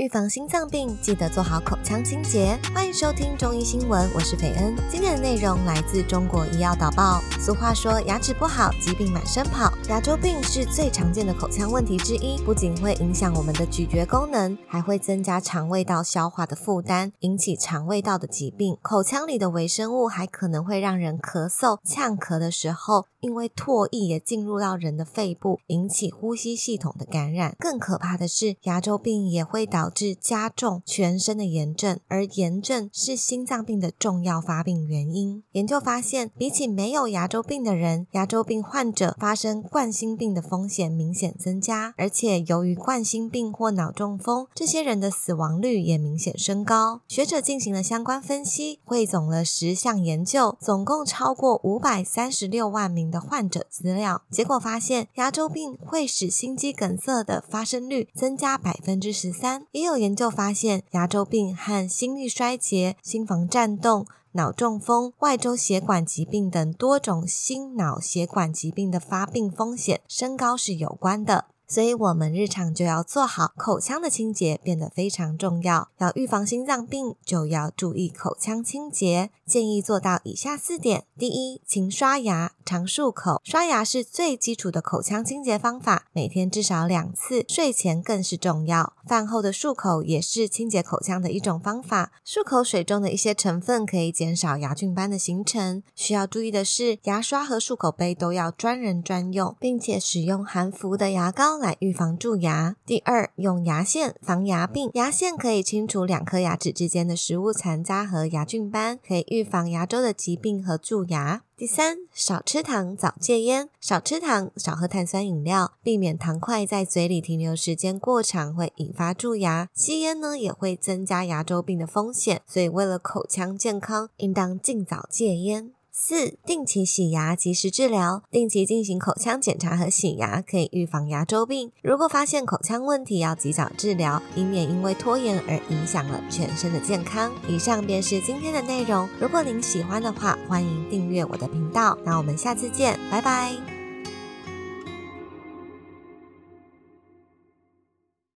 预防心脏病，记得做好口腔清洁。欢迎收听中医新闻，我是斐恩。今天的内容来自中国医药导报。俗话说，牙齿不好，疾病满身跑。牙周病是最常见的口腔问题之一，不仅会影响我们的咀嚼功能，还会增加肠胃道消化的负担，引起肠胃道的疾病。口腔里的微生物还可能会让人咳嗽、呛咳的时候。因为唾液也进入到人的肺部，引起呼吸系统的感染。更可怕的是，牙周病也会导致加重全身的炎症，而炎症是心脏病的重要发病原因。研究发现，比起没有牙周病的人，牙周病患者发生冠心病的风险明显增加，而且由于冠心病或脑中风，这些人的死亡率也明显升高。学者进行了相关分析，汇总了十项研究，总共超过五百三十六万名。的患者资料结果发现，牙周病会使心肌梗塞的发生率增加百分之十三。也有研究发现，牙周病和心力衰竭、心房颤动、脑中风、外周血管疾病等多种心脑血管疾病的发病风险升高是有关的。所以，我们日常就要做好口腔的清洁，变得非常重要。要预防心脏病，就要注意口腔清洁。建议做到以下四点：第一，勤刷牙，常漱口。刷牙是最基础的口腔清洁方法，每天至少两次，睡前更是重要。饭后的漱口也是清洁口腔的一种方法。漱口水中的一些成分可以减少牙菌斑的形成。需要注意的是，牙刷和漱口杯都要专人专用，并且使用含氟的牙膏。来预防蛀牙。第二，用牙线防牙病。牙线可以清除两颗牙齿之间的食物残渣和牙菌斑，可以预防牙周的疾病和蛀牙。第三，少吃糖，早戒烟。少吃糖，少喝碳酸饮料，避免糖块在嘴里停留时间过长，会引发蛀牙。吸烟呢，也会增加牙周病的风险。所以，为了口腔健康，应当尽早戒烟。四、定期洗牙，及时治疗。定期进行口腔检查和洗牙，可以预防牙周病。如果发现口腔问题，要及早治疗，以免因为拖延而影响了全身的健康。以上便是今天的内容。如果您喜欢的话，欢迎订阅我的频道。那我们下次见，拜拜。